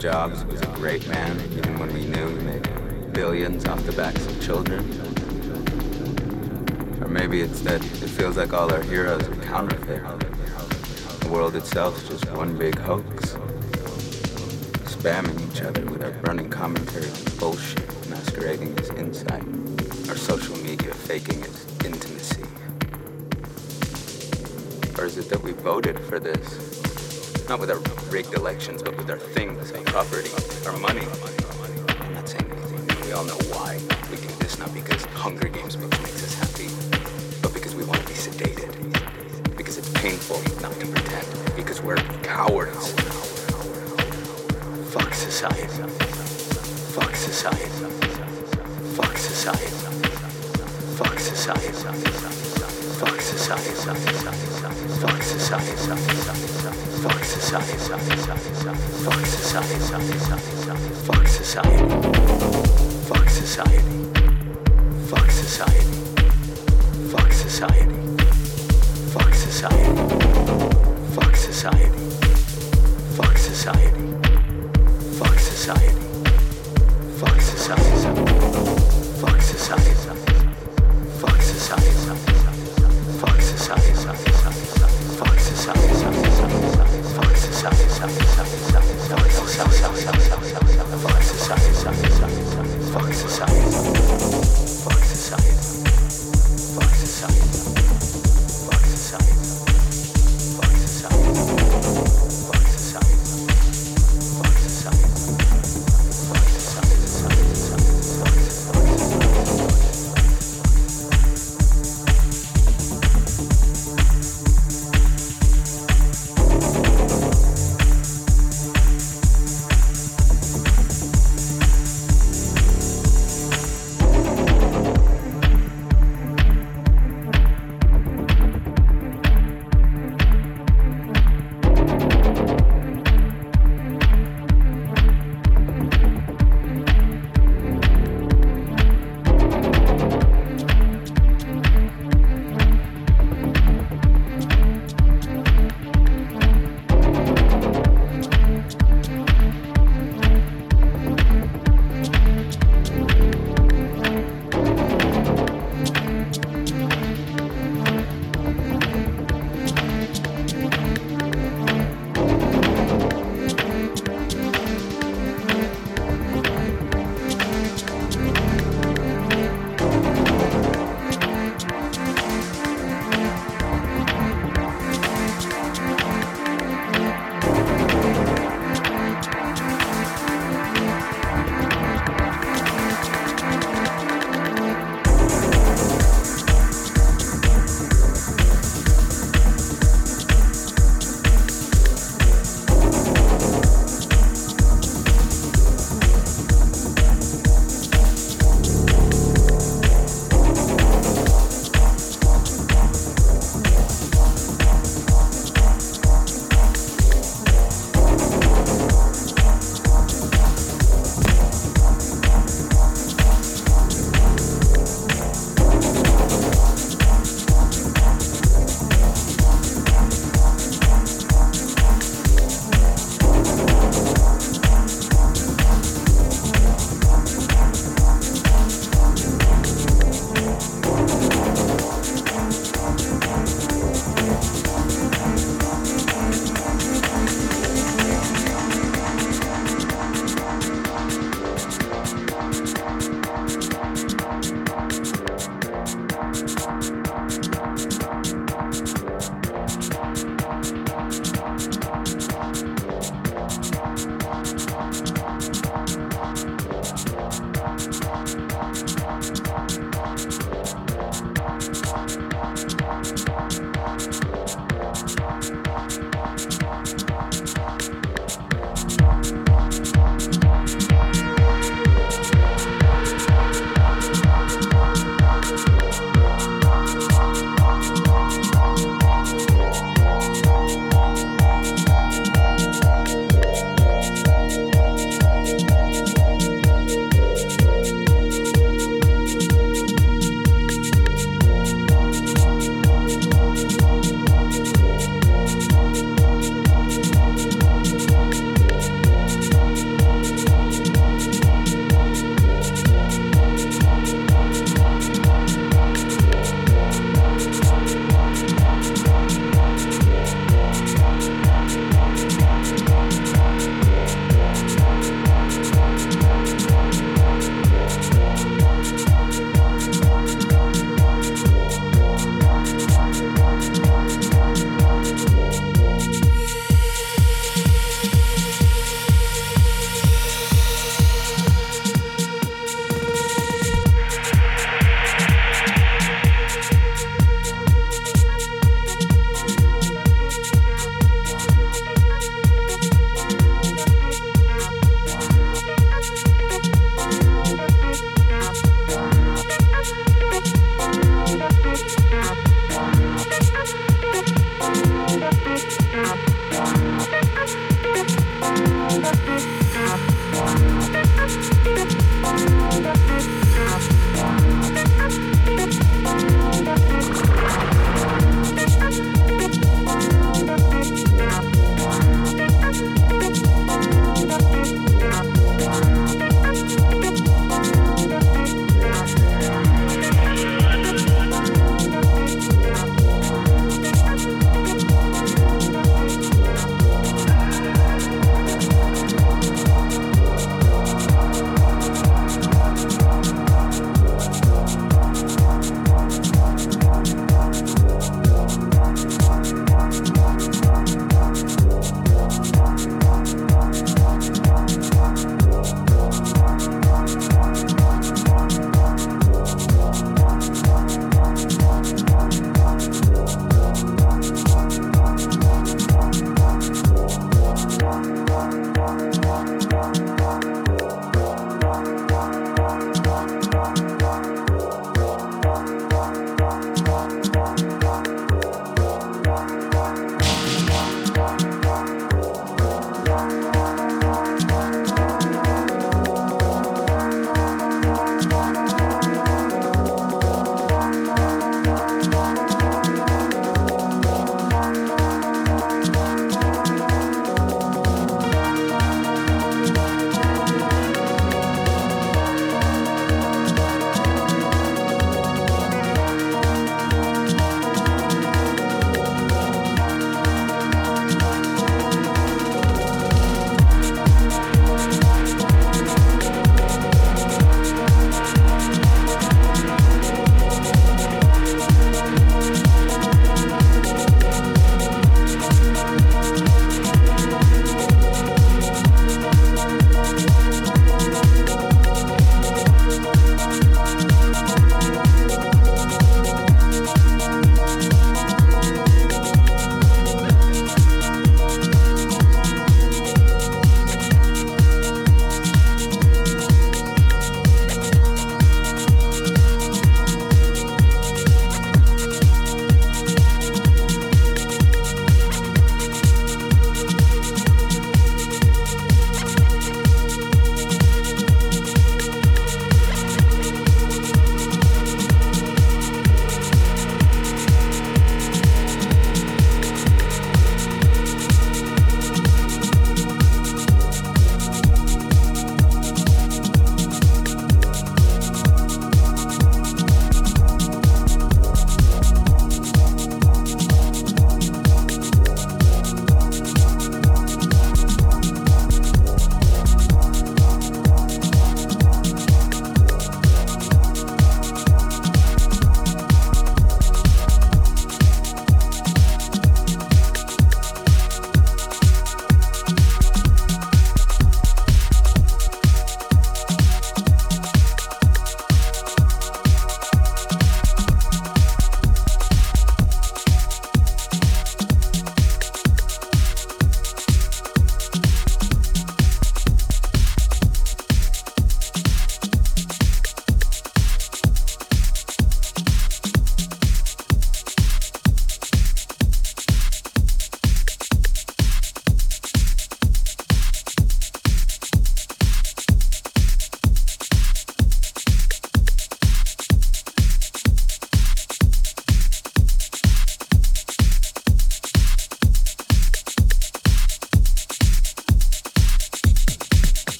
Jobs was a great man, even when we knew he made billions off the backs of children? Or maybe it's that it feels like all our heroes are counterfeit. The world itself is just one big hoax. Spamming each other with our burning commentary on bullshit masquerading as insight. Our social media faking as intimacy. Or is it that we voted for this? Not with our rigged elections, but with our things, our property, our money. I'm not saying anything. We all know why we do this, not because Hunger Games makes us happy, but because we want to be sedated. Because it's painful not to pretend. Because we're cowards. Fuck society. Fuck society. Fuck society. Fuck society. Fuck society. Fuck society. Fuck society. Fuck society. Fuck society. Fuck society. Fuck society. Fuck society. Fuck society. Fuck society. Fuck society. Fuck society. Fuck society.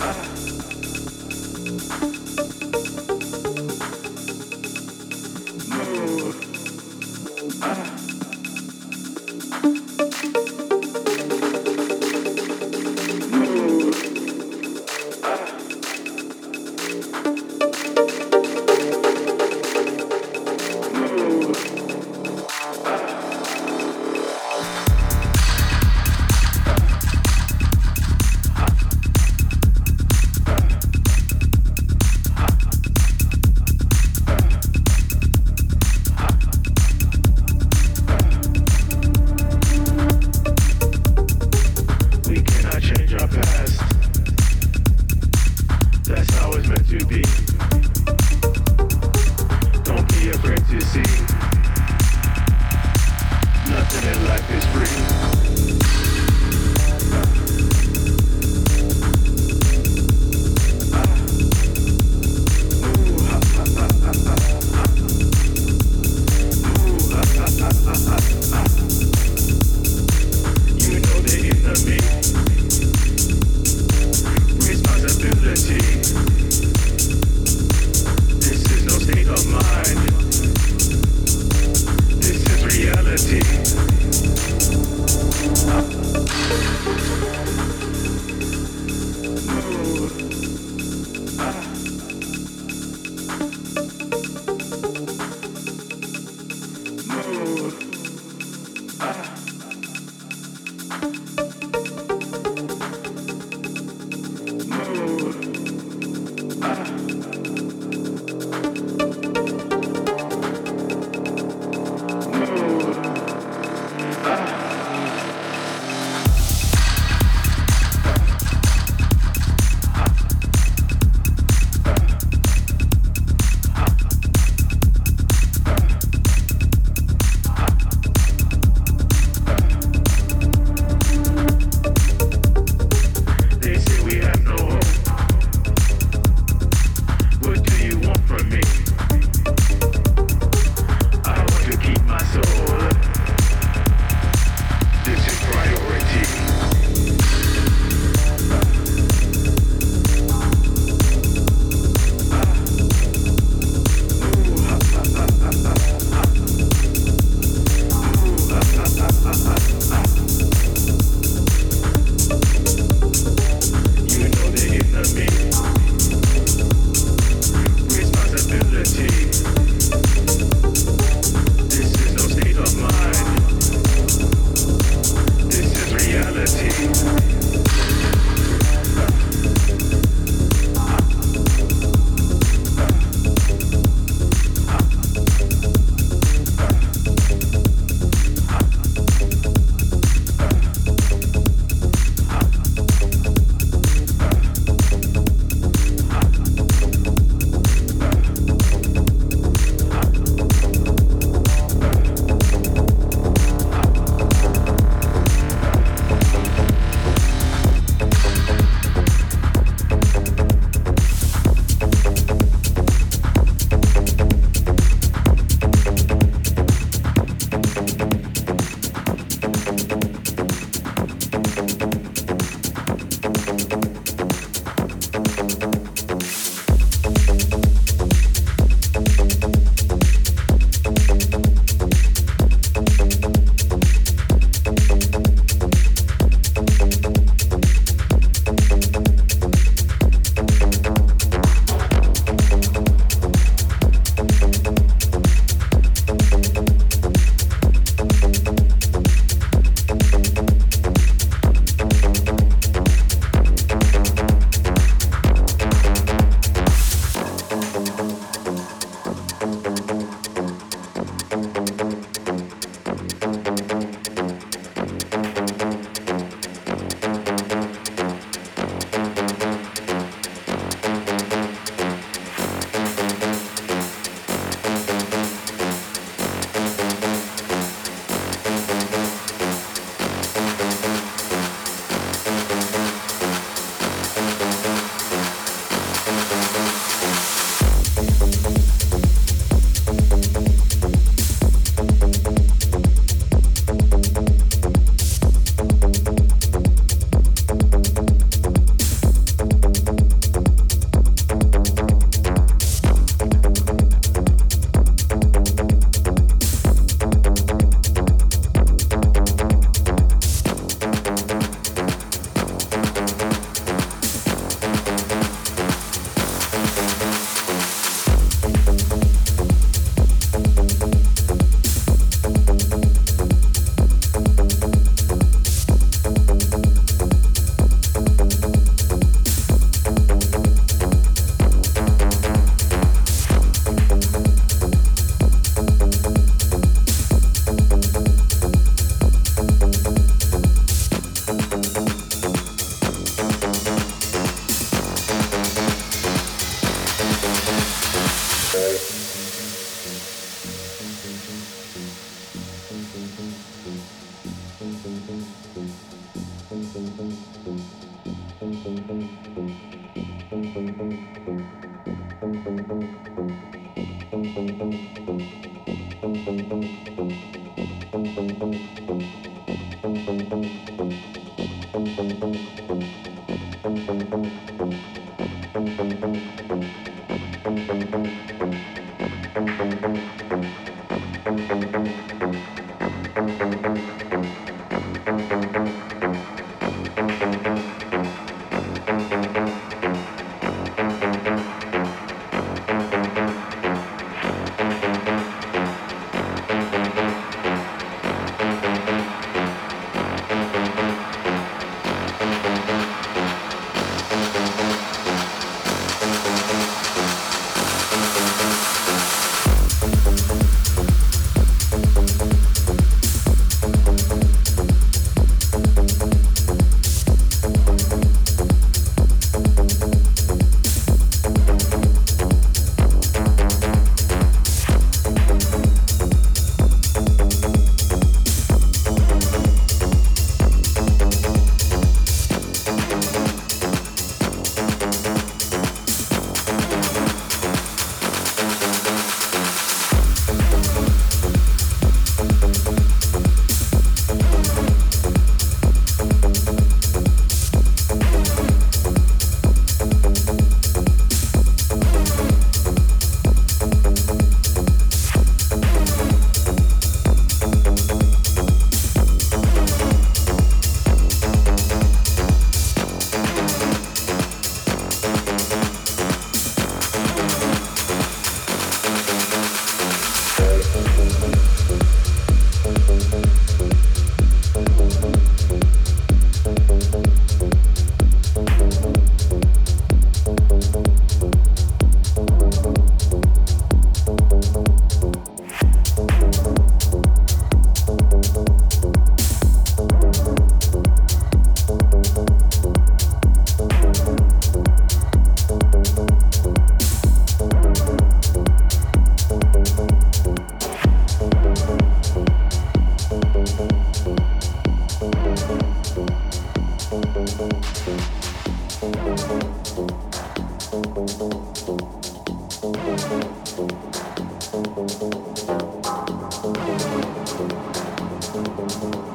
Uh. Thank you.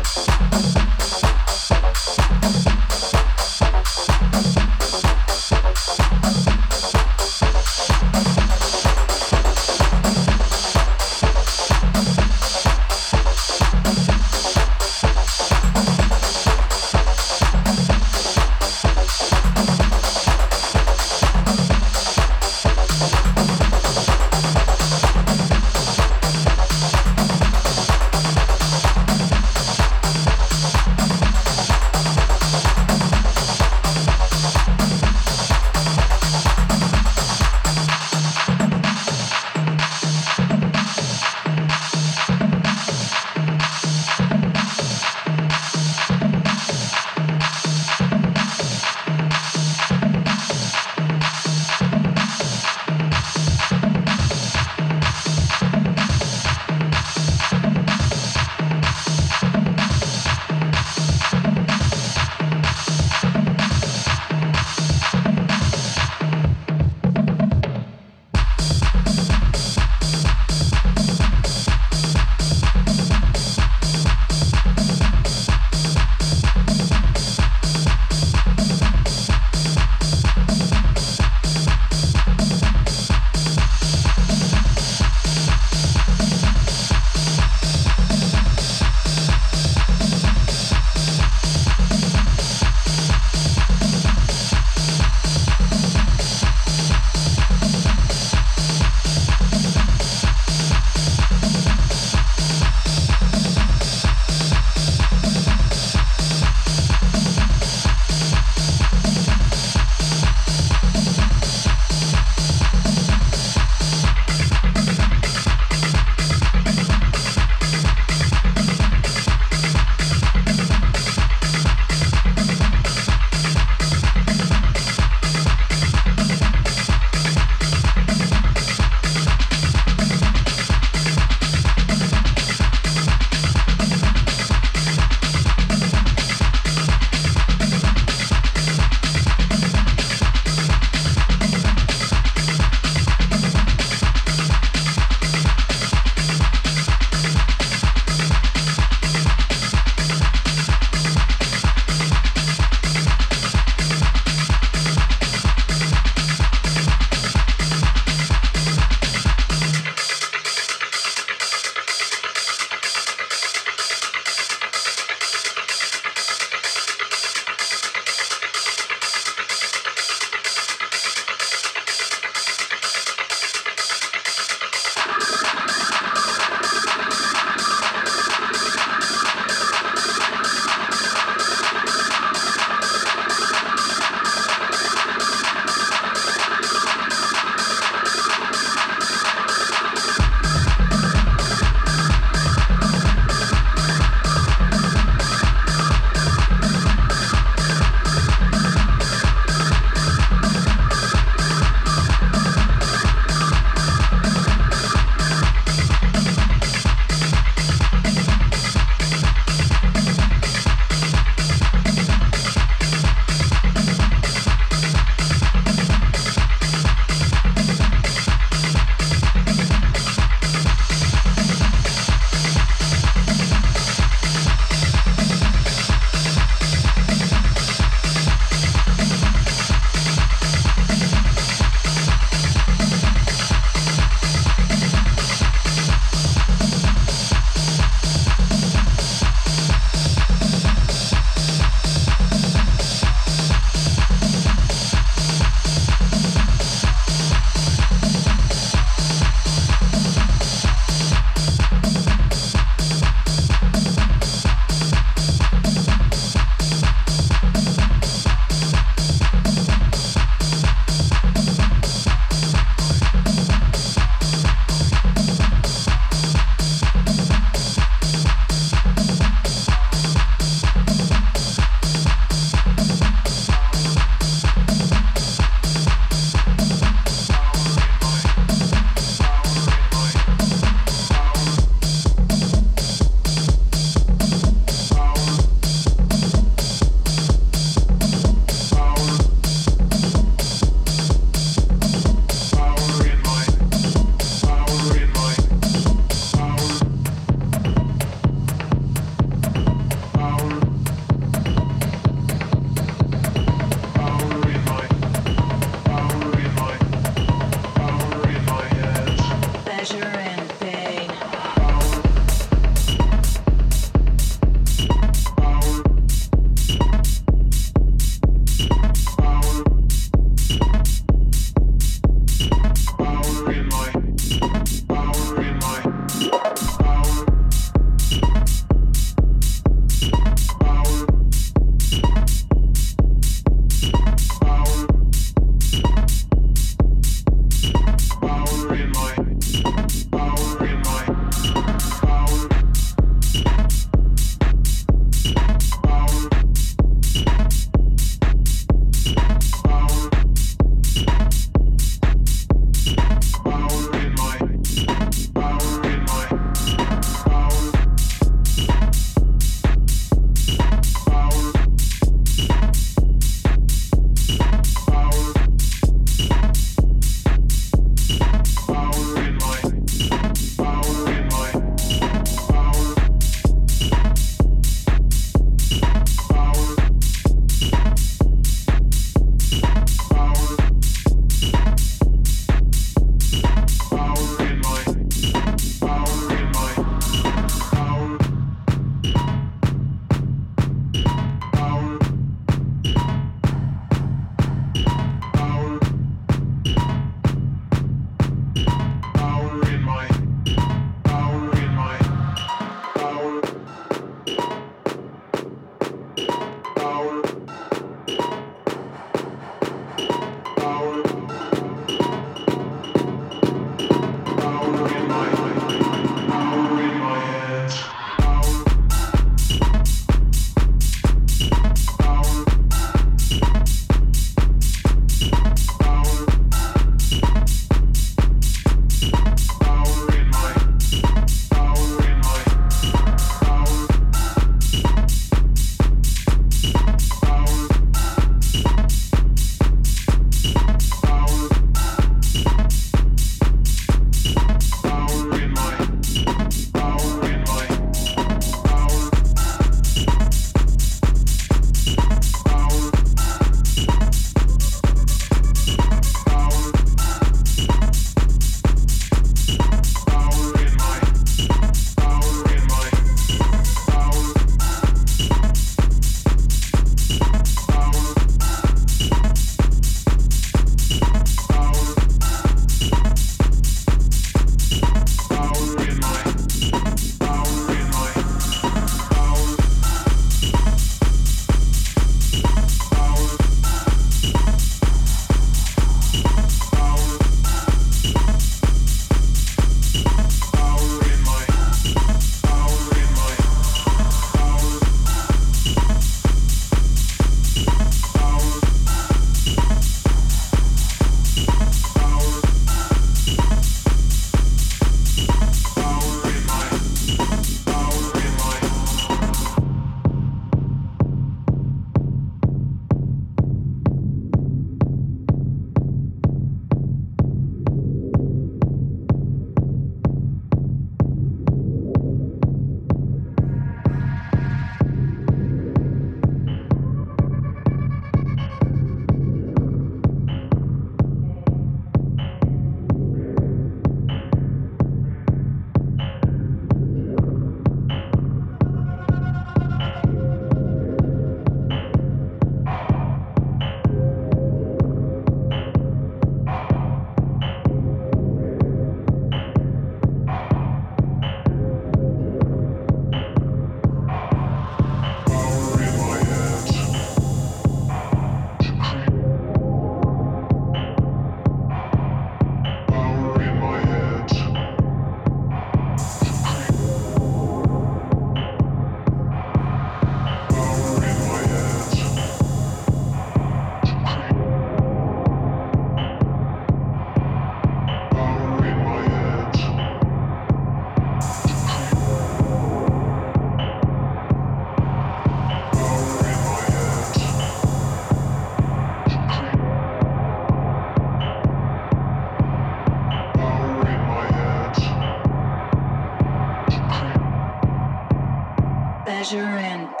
Power in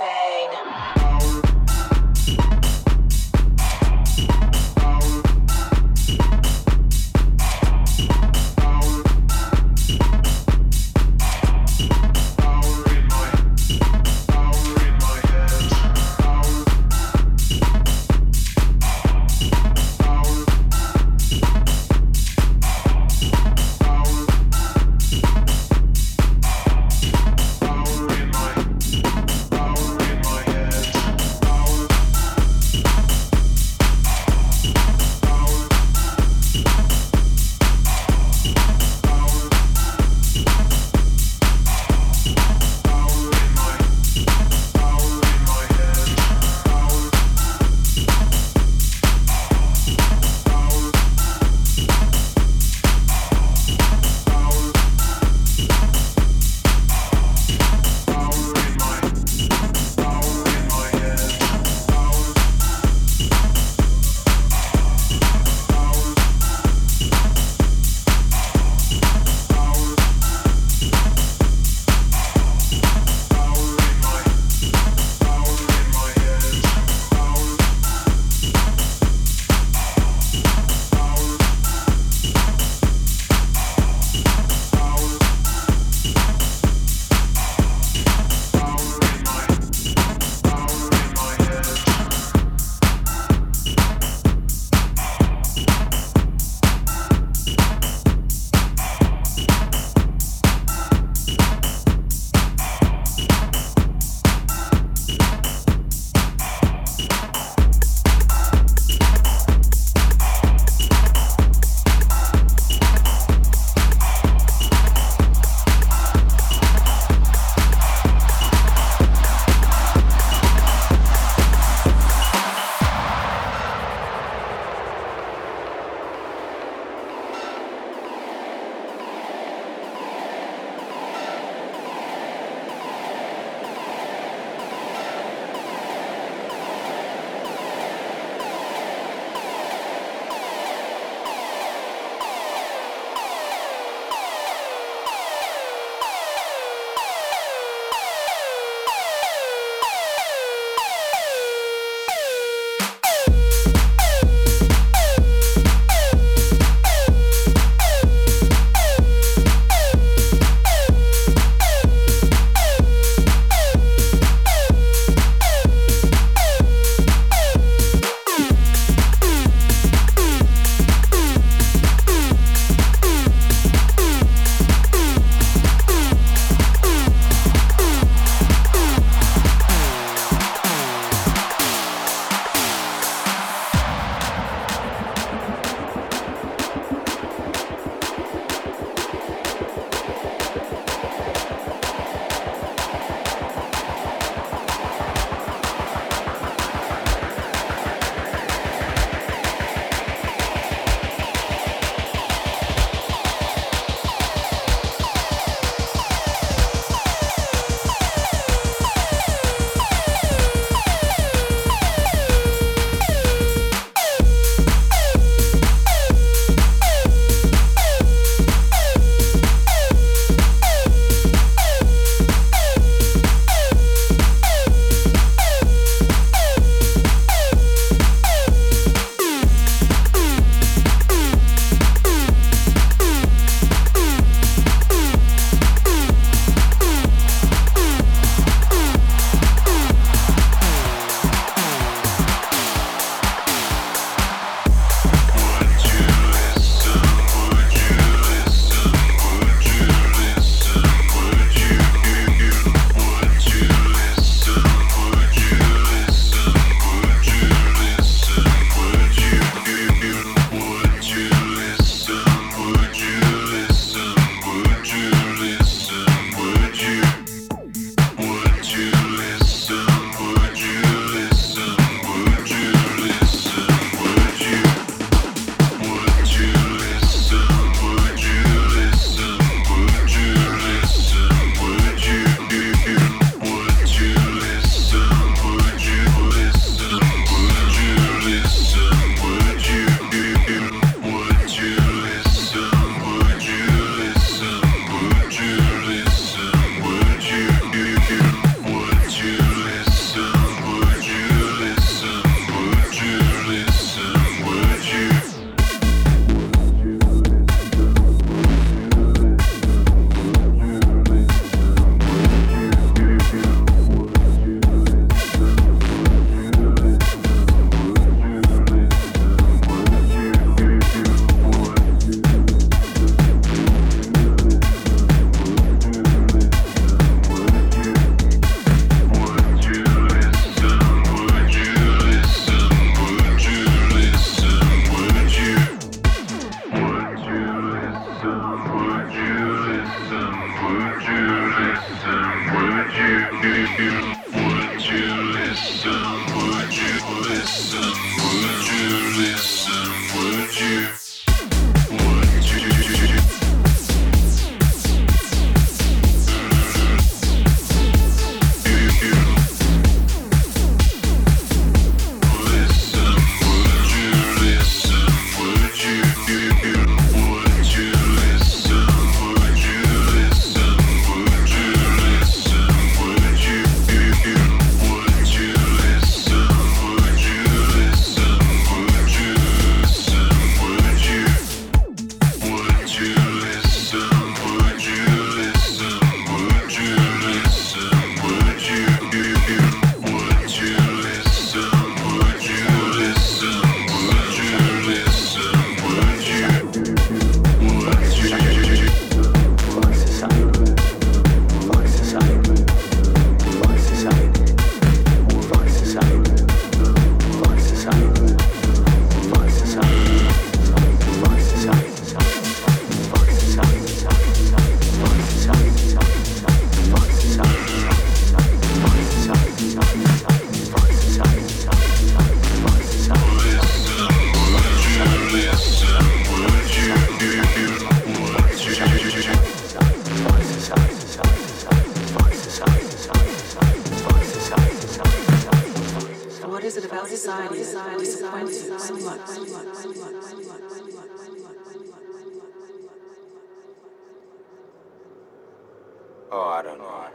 Oh, I don't know.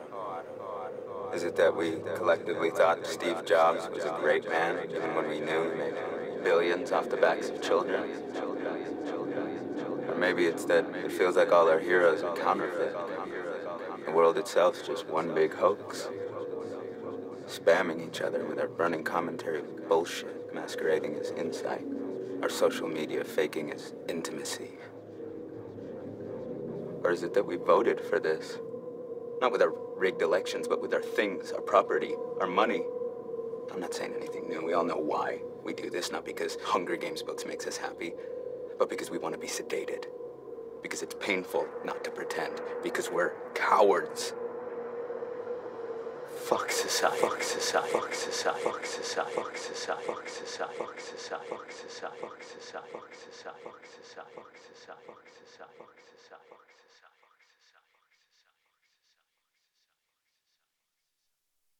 Is it that we collectively thought Steve Jobs was a great man, even when we knew he made billions off the backs of children? Or maybe it's that it feels like all our heroes are counterfeit. The world itself's just one big hoax. Spamming each other with our burning commentary bullshit, masquerading as insight. Our social media faking as intimacy. Or is it that we voted for this? Not with our rigged elections, but with our things, our property, our money. I'm not saying anything new. We all know why we do this, not because Hunger Games books makes us happy, but because we want to be sedated because it's painful not to pretend, because we're cowards. Fuck society. Fuck society. Fuck society. Fuck society. Fuck society. Fuck society. Fuck society. Fuck society. Fuck society. Fuck society. Fuck society. Fuck society. Fuck.